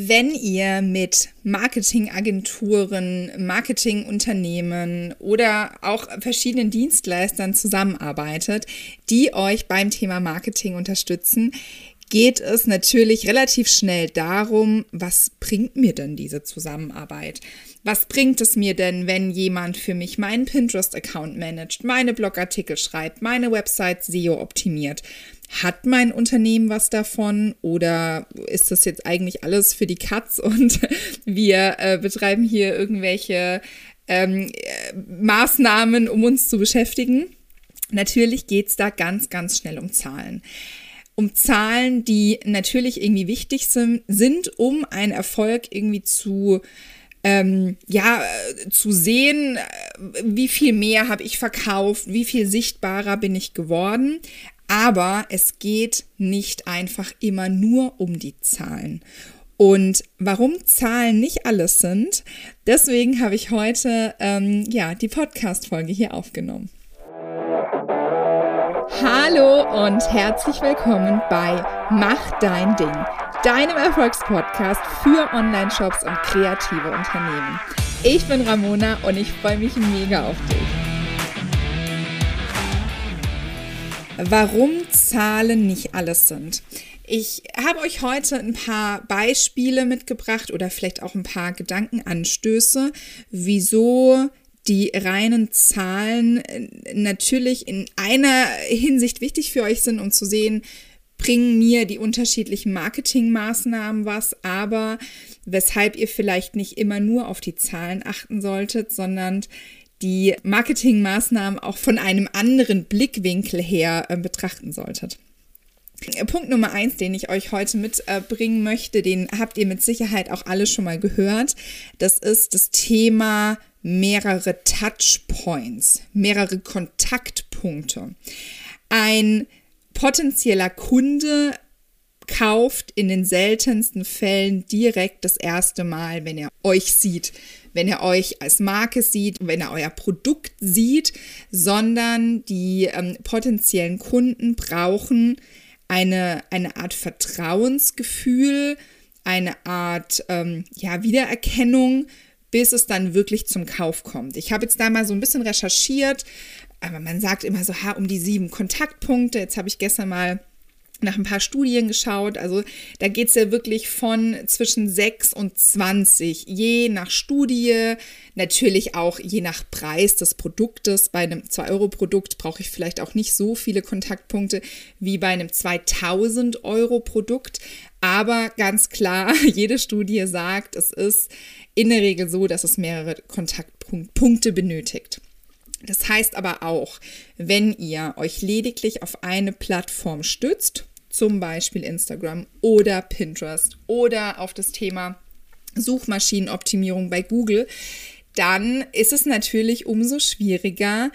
Wenn ihr mit Marketingagenturen, Marketingunternehmen oder auch verschiedenen Dienstleistern zusammenarbeitet, die euch beim Thema Marketing unterstützen, geht es natürlich relativ schnell darum, was bringt mir denn diese Zusammenarbeit? Was bringt es mir denn, wenn jemand für mich meinen Pinterest-Account managt, meine Blogartikel schreibt, meine Website SEO optimiert? Hat mein Unternehmen was davon oder ist das jetzt eigentlich alles für die Katz und wir äh, betreiben hier irgendwelche ähm, äh, Maßnahmen, um uns zu beschäftigen? Natürlich geht es da ganz, ganz schnell um Zahlen um Zahlen, die natürlich irgendwie wichtig sind, um einen Erfolg irgendwie zu ähm, ja, zu sehen, wie viel mehr habe ich verkauft, wie viel sichtbarer bin ich geworden. Aber es geht nicht einfach immer nur um die Zahlen. Und warum Zahlen nicht alles sind, deswegen habe ich heute ähm, ja die Podcast-Folge hier aufgenommen. Hallo und herzlich willkommen bei Mach dein Ding, deinem Erfolgspodcast für Online-Shops und kreative Unternehmen. Ich bin Ramona und ich freue mich mega auf dich. Warum Zahlen nicht alles sind. Ich habe euch heute ein paar Beispiele mitgebracht oder vielleicht auch ein paar Gedankenanstöße, wieso die reinen Zahlen äh, natürlich in einer Hinsicht wichtig für euch sind, um zu sehen, bringen mir die unterschiedlichen Marketingmaßnahmen was, aber weshalb ihr vielleicht nicht immer nur auf die Zahlen achten solltet, sondern die Marketingmaßnahmen auch von einem anderen Blickwinkel her äh, betrachten solltet. Punkt Nummer eins, den ich euch heute mitbringen möchte, den habt ihr mit Sicherheit auch alle schon mal gehört. Das ist das Thema mehrere Touchpoints, mehrere Kontaktpunkte. Ein potenzieller Kunde kauft in den seltensten Fällen direkt das erste Mal, wenn er euch sieht, wenn er euch als Marke sieht, wenn er euer Produkt sieht, sondern die ähm, potenziellen Kunden brauchen eine, eine Art Vertrauensgefühl, eine Art ähm, ja, Wiedererkennung bis es dann wirklich zum Kauf kommt. Ich habe jetzt da mal so ein bisschen recherchiert, aber man sagt immer so, ha, um die sieben Kontaktpunkte. Jetzt habe ich gestern mal nach ein paar Studien geschaut. Also da geht es ja wirklich von zwischen 6 und 20, je nach Studie, natürlich auch je nach Preis des Produktes. Bei einem 2-Euro-Produkt brauche ich vielleicht auch nicht so viele Kontaktpunkte wie bei einem 2000-Euro-Produkt. Aber ganz klar, jede Studie sagt, es ist in der Regel so, dass es mehrere Kontaktpunkte benötigt. Das heißt aber auch, wenn ihr euch lediglich auf eine Plattform stützt, zum Beispiel Instagram oder Pinterest oder auf das Thema Suchmaschinenoptimierung bei Google, dann ist es natürlich umso schwieriger,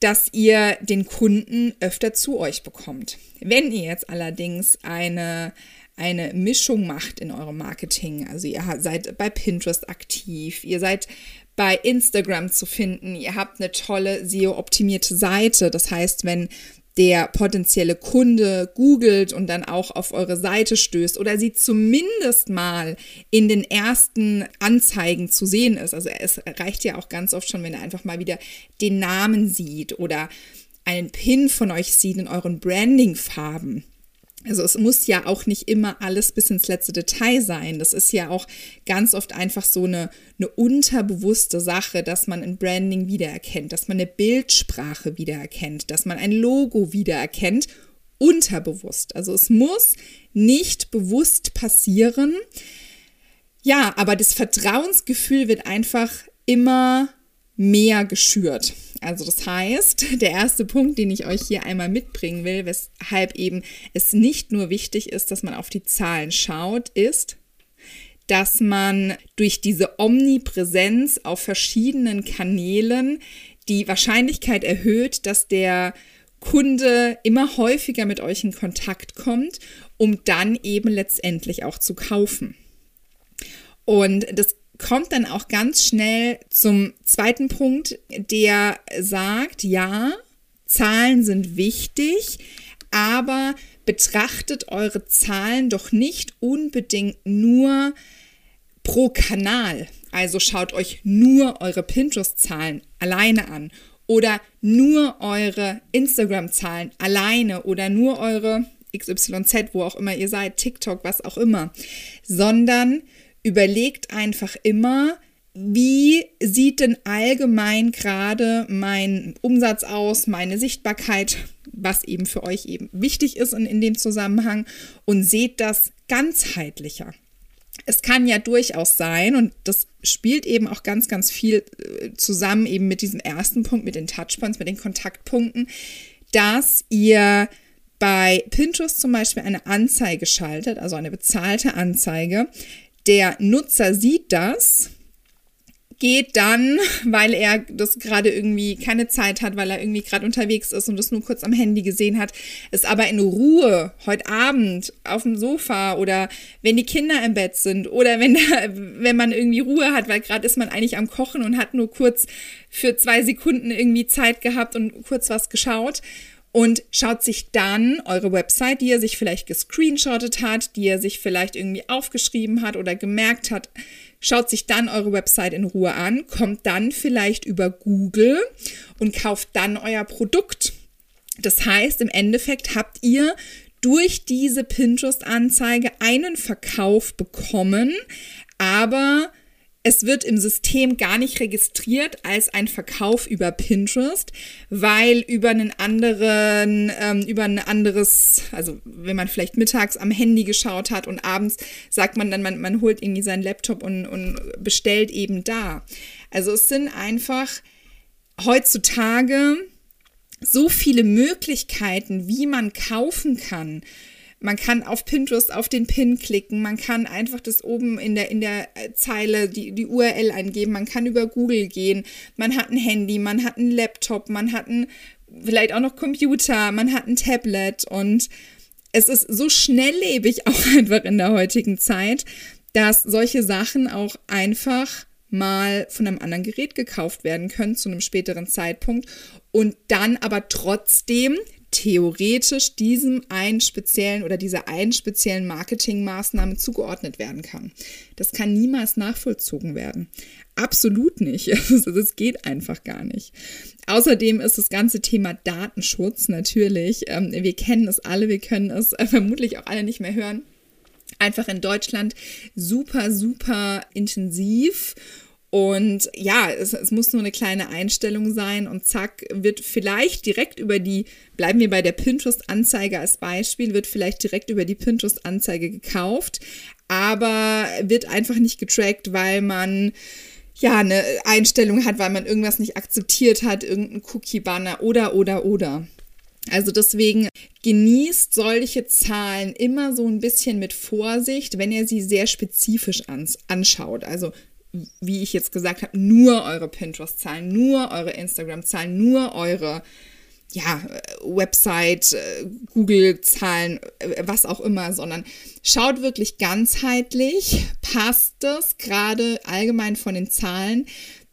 dass ihr den Kunden öfter zu euch bekommt. Wenn ihr jetzt allerdings eine eine Mischung macht in eurem Marketing. Also ihr seid bei Pinterest aktiv, ihr seid bei Instagram zu finden, ihr habt eine tolle SEO-optimierte Seite. Das heißt, wenn der potenzielle Kunde googelt und dann auch auf eure Seite stößt oder sie zumindest mal in den ersten Anzeigen zu sehen ist. Also es reicht ja auch ganz oft schon, wenn er einfach mal wieder den Namen sieht oder einen Pin von euch sieht in euren Branding-Farben. Also es muss ja auch nicht immer alles bis ins letzte Detail sein. Das ist ja auch ganz oft einfach so eine, eine unterbewusste Sache, dass man ein Branding wiedererkennt, dass man eine Bildsprache wiedererkennt, dass man ein Logo wiedererkennt, unterbewusst. Also es muss nicht bewusst passieren. Ja, aber das Vertrauensgefühl wird einfach immer mehr geschürt. Also das heißt, der erste Punkt, den ich euch hier einmal mitbringen will, weshalb eben es nicht nur wichtig ist, dass man auf die Zahlen schaut, ist, dass man durch diese Omnipräsenz auf verschiedenen Kanälen die Wahrscheinlichkeit erhöht, dass der Kunde immer häufiger mit euch in Kontakt kommt, um dann eben letztendlich auch zu kaufen. Und das kommt dann auch ganz schnell zum zweiten Punkt, der sagt, ja, Zahlen sind wichtig, aber betrachtet eure Zahlen doch nicht unbedingt nur pro Kanal. Also schaut euch nur eure Pinterest-Zahlen alleine an oder nur eure Instagram-Zahlen alleine oder nur eure XYZ, wo auch immer ihr seid, TikTok, was auch immer, sondern überlegt einfach immer, wie sieht denn allgemein gerade mein Umsatz aus, meine Sichtbarkeit, was eben für euch eben wichtig ist in, in dem Zusammenhang und seht das ganzheitlicher. Es kann ja durchaus sein, und das spielt eben auch ganz, ganz viel äh, zusammen eben mit diesem ersten Punkt, mit den Touchpoints, mit den Kontaktpunkten, dass ihr bei Pinterest zum Beispiel eine Anzeige schaltet, also eine bezahlte Anzeige. Der Nutzer sieht das, geht dann, weil er das gerade irgendwie keine Zeit hat, weil er irgendwie gerade unterwegs ist und das nur kurz am Handy gesehen hat, es aber in Ruhe heute Abend auf dem Sofa oder wenn die Kinder im Bett sind oder wenn, der, wenn man irgendwie Ruhe hat, weil gerade ist man eigentlich am Kochen und hat nur kurz für zwei Sekunden irgendwie Zeit gehabt und kurz was geschaut und schaut sich dann eure Website, die er sich vielleicht gescreenshottet hat, die er sich vielleicht irgendwie aufgeschrieben hat oder gemerkt hat, schaut sich dann eure Website in Ruhe an, kommt dann vielleicht über Google und kauft dann euer Produkt. Das heißt, im Endeffekt habt ihr durch diese Pinterest-Anzeige einen Verkauf bekommen, aber es wird im System gar nicht registriert als ein Verkauf über Pinterest, weil über einen anderen, ähm, über ein anderes, also wenn man vielleicht mittags am Handy geschaut hat und abends sagt man dann, man, man holt irgendwie seinen Laptop und, und bestellt eben da. Also es sind einfach heutzutage so viele Möglichkeiten, wie man kaufen kann man kann auf Pinterest auf den Pin klicken, man kann einfach das oben in der, in der äh, Zeile die, die URL eingeben, man kann über Google gehen, man hat ein Handy, man hat einen Laptop, man hat ein, vielleicht auch noch Computer, man hat ein Tablet. Und es ist so schnelllebig auch einfach in der heutigen Zeit, dass solche Sachen auch einfach mal von einem anderen Gerät gekauft werden können zu einem späteren Zeitpunkt und dann aber trotzdem theoretisch diesem einen speziellen oder dieser einen speziellen Marketingmaßnahme zugeordnet werden kann. Das kann niemals nachvollzogen werden. Absolut nicht. Das geht einfach gar nicht. Außerdem ist das ganze Thema Datenschutz natürlich, ähm, wir kennen es alle, wir können es vermutlich auch alle nicht mehr hören, einfach in Deutschland super, super intensiv und ja, es, es, muss nur eine kleine Einstellung sein und zack, wird vielleicht direkt über die, bleiben wir bei der Pinterest-Anzeige als Beispiel, wird vielleicht direkt über die Pinterest-Anzeige gekauft, aber wird einfach nicht getrackt, weil man ja eine Einstellung hat, weil man irgendwas nicht akzeptiert hat, irgendein Cookie-Banner oder, oder, oder. Also deswegen genießt solche Zahlen immer so ein bisschen mit Vorsicht, wenn ihr sie sehr spezifisch anschaut. Also wie ich jetzt gesagt habe, nur eure Pinterest-Zahlen, nur eure Instagram-Zahlen, nur eure ja, Website, äh, Google-Zahlen, äh, was auch immer, sondern schaut wirklich ganzheitlich, passt das gerade allgemein von den Zahlen,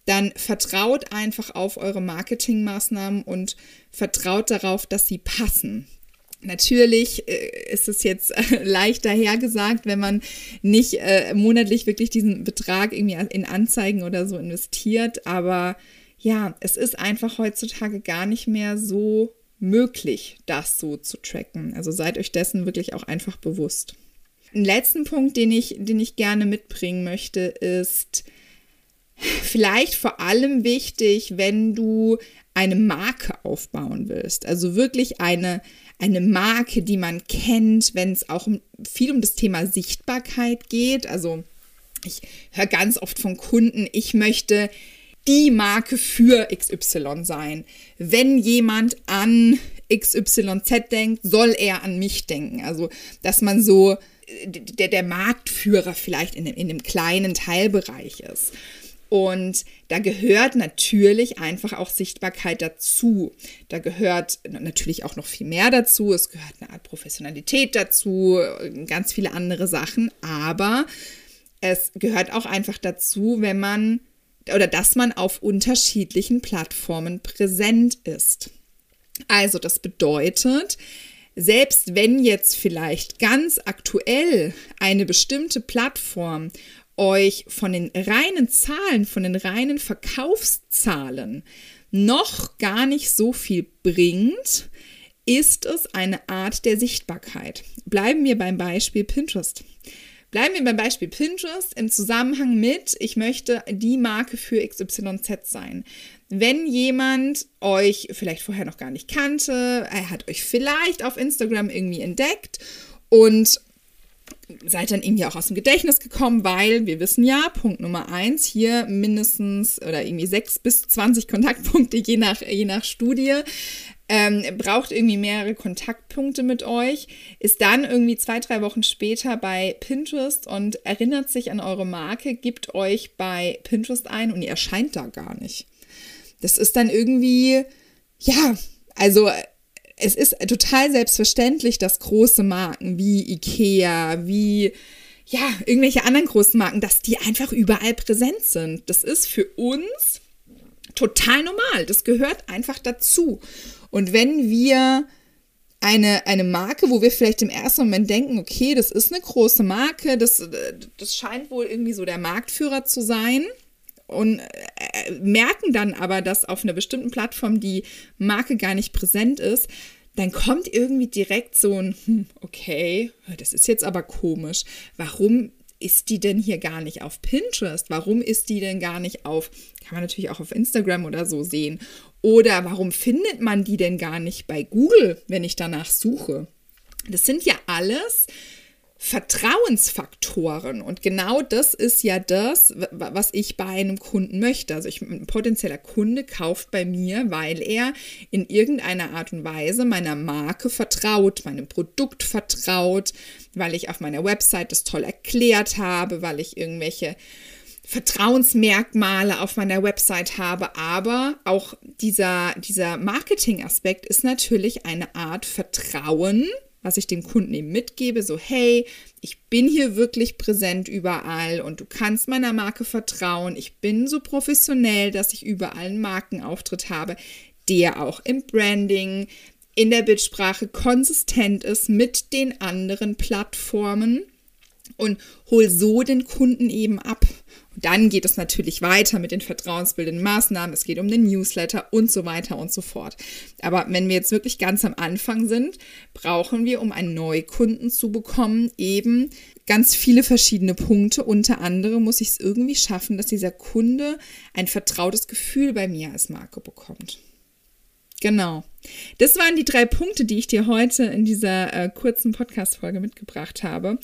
dann vertraut einfach auf eure Marketingmaßnahmen und vertraut darauf, dass sie passen. Natürlich äh, ist es jetzt äh, leicht dahergesagt, wenn man nicht äh, monatlich wirklich diesen Betrag irgendwie in Anzeigen oder so investiert. Aber ja, es ist einfach heutzutage gar nicht mehr so möglich, das so zu tracken. Also seid euch dessen wirklich auch einfach bewusst. Ein letzten Punkt, den ich, den ich gerne mitbringen möchte, ist vielleicht vor allem wichtig, wenn du eine Marke aufbauen willst. Also wirklich eine, eine Marke, die man kennt, wenn es auch viel um das Thema Sichtbarkeit geht. Also ich höre ganz oft von Kunden, ich möchte die Marke für XY sein. Wenn jemand an XYZ denkt, soll er an mich denken. Also, dass man so der, der Marktführer vielleicht in, in einem kleinen Teilbereich ist. Und da gehört natürlich einfach auch Sichtbarkeit dazu. Da gehört natürlich auch noch viel mehr dazu. Es gehört eine Art Professionalität dazu, ganz viele andere Sachen. Aber es gehört auch einfach dazu, wenn man oder dass man auf unterschiedlichen Plattformen präsent ist. Also das bedeutet, selbst wenn jetzt vielleicht ganz aktuell eine bestimmte Plattform euch von den reinen Zahlen, von den reinen Verkaufszahlen noch gar nicht so viel bringt, ist es eine Art der Sichtbarkeit. Bleiben wir beim Beispiel Pinterest. Bleiben wir beim Beispiel Pinterest im Zusammenhang mit, ich möchte die Marke für XYZ sein. Wenn jemand euch vielleicht vorher noch gar nicht kannte, er hat euch vielleicht auf Instagram irgendwie entdeckt und seid dann irgendwie auch aus dem Gedächtnis gekommen, weil wir wissen ja, Punkt Nummer eins, hier mindestens oder irgendwie sechs bis zwanzig Kontaktpunkte je nach, je nach Studie. Ähm, braucht irgendwie mehrere Kontaktpunkte mit euch, ist dann irgendwie zwei, drei Wochen später bei Pinterest und erinnert sich an eure Marke, gibt euch bei Pinterest ein und ihr erscheint da gar nicht. Das ist dann irgendwie, ja, also es ist total selbstverständlich, dass große Marken wie Ikea, wie ja, irgendwelche anderen großen Marken, dass die einfach überall präsent sind. Das ist für uns total normal. Das gehört einfach dazu. Und wenn wir eine, eine Marke, wo wir vielleicht im ersten Moment denken, okay, das ist eine große Marke, das, das scheint wohl irgendwie so der Marktführer zu sein, und merken dann aber, dass auf einer bestimmten Plattform die Marke gar nicht präsent ist, dann kommt irgendwie direkt so ein, hm, okay, das ist jetzt aber komisch. Warum ist die denn hier gar nicht auf Pinterest? Warum ist die denn gar nicht auf, kann man natürlich auch auf Instagram oder so sehen? Oder warum findet man die denn gar nicht bei Google, wenn ich danach suche? Das sind ja alles Vertrauensfaktoren. Und genau das ist ja das, was ich bei einem Kunden möchte. Also ich, ein potenzieller Kunde kauft bei mir, weil er in irgendeiner Art und Weise meiner Marke vertraut, meinem Produkt vertraut, weil ich auf meiner Website das toll erklärt habe, weil ich irgendwelche Vertrauensmerkmale auf meiner Website habe, aber auch dieser, dieser Marketing-Aspekt ist natürlich eine Art Vertrauen, was ich dem Kunden eben mitgebe, so hey, ich bin hier wirklich präsent überall und du kannst meiner Marke vertrauen. Ich bin so professionell, dass ich überall einen Markenauftritt habe, der auch im Branding, in der Bildsprache konsistent ist mit den anderen Plattformen und hol so den Kunden eben ab. Und dann geht es natürlich weiter mit den vertrauensbildenden Maßnahmen. Es geht um den Newsletter und so weiter und so fort. Aber wenn wir jetzt wirklich ganz am Anfang sind, brauchen wir, um einen Neukunden zu bekommen, eben ganz viele verschiedene Punkte. Unter anderem muss ich es irgendwie schaffen, dass dieser Kunde ein vertrautes Gefühl bei mir als Marke bekommt. Genau. Das waren die drei Punkte, die ich dir heute in dieser äh, kurzen Podcast-Folge mitgebracht habe.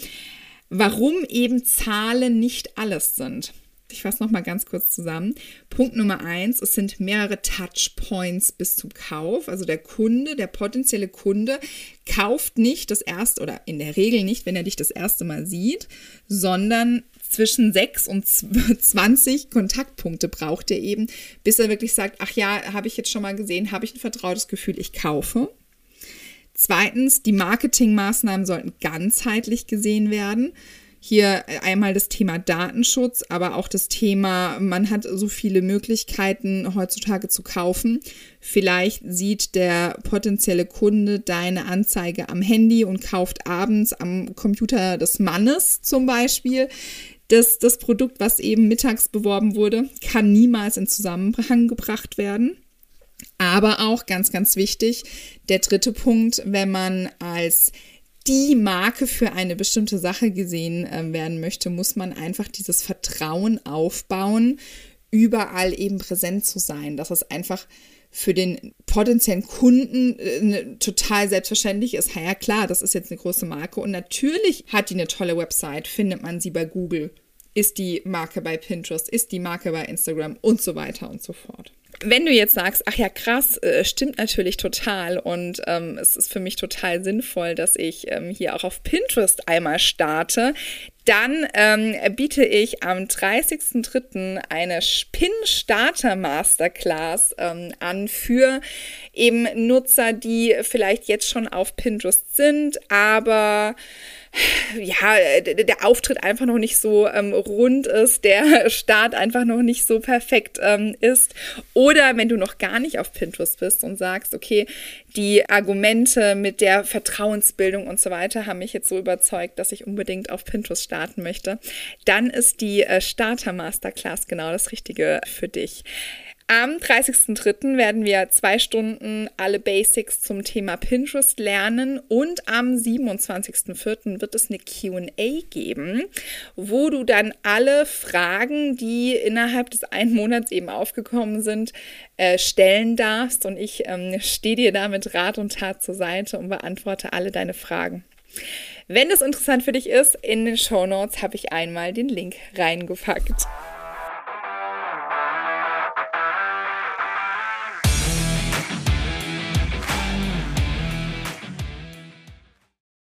Warum eben Zahlen nicht alles sind. Ich fasse noch mal ganz kurz zusammen. Punkt Nummer eins: Es sind mehrere Touchpoints bis zum Kauf. Also der Kunde, der potenzielle Kunde kauft nicht das erste oder in der Regel nicht, wenn er dich das erste Mal sieht, sondern zwischen 6 und 20 Kontaktpunkte braucht er eben, bis er wirklich sagt, ach ja, habe ich jetzt schon mal gesehen, habe ich ein vertrautes Gefühl, ich kaufe. Zweitens, die Marketingmaßnahmen sollten ganzheitlich gesehen werden. Hier einmal das Thema Datenschutz, aber auch das Thema, man hat so viele Möglichkeiten heutzutage zu kaufen. Vielleicht sieht der potenzielle Kunde deine Anzeige am Handy und kauft abends am Computer des Mannes zum Beispiel. Das, das Produkt, was eben mittags beworben wurde, kann niemals in Zusammenhang gebracht werden. Aber auch ganz, ganz wichtig, der dritte Punkt, wenn man als die Marke für eine bestimmte Sache gesehen äh, werden möchte, muss man einfach dieses Vertrauen aufbauen, überall eben präsent zu sein. Das ist einfach für den potenziellen Kunden äh, total selbstverständlich ist. Ja, klar, das ist jetzt eine große Marke und natürlich hat die eine tolle Website, findet man sie bei Google, ist die Marke bei Pinterest, ist die Marke bei Instagram und so weiter und so fort wenn du jetzt sagst, ach ja, krass, äh, stimmt natürlich total und ähm, es ist für mich total sinnvoll, dass ich ähm, hier auch auf Pinterest einmal starte, dann ähm, biete ich am 30.03. eine Spin-Starter-Masterclass ähm, an für eben Nutzer, die vielleicht jetzt schon auf Pinterest sind, aber ja, der Auftritt einfach noch nicht so ähm, rund ist, der Start einfach noch nicht so perfekt ähm, ist. Oder wenn du noch gar nicht auf Pinterest bist und sagst, okay, die Argumente mit der Vertrauensbildung und so weiter haben mich jetzt so überzeugt, dass ich unbedingt auf Pinterest starten möchte, dann ist die äh, Starter Masterclass genau das Richtige für dich. Am 30.03. werden wir zwei Stunden alle Basics zum Thema Pinterest lernen und am 27.04. wird es eine QA geben, wo du dann alle Fragen, die innerhalb des einen Monats eben aufgekommen sind, äh, stellen darfst. Und ich ähm, stehe dir da mit Rat und Tat zur Seite und beantworte alle deine Fragen. Wenn das interessant für dich ist, in den Show Notes habe ich einmal den Link reingepackt.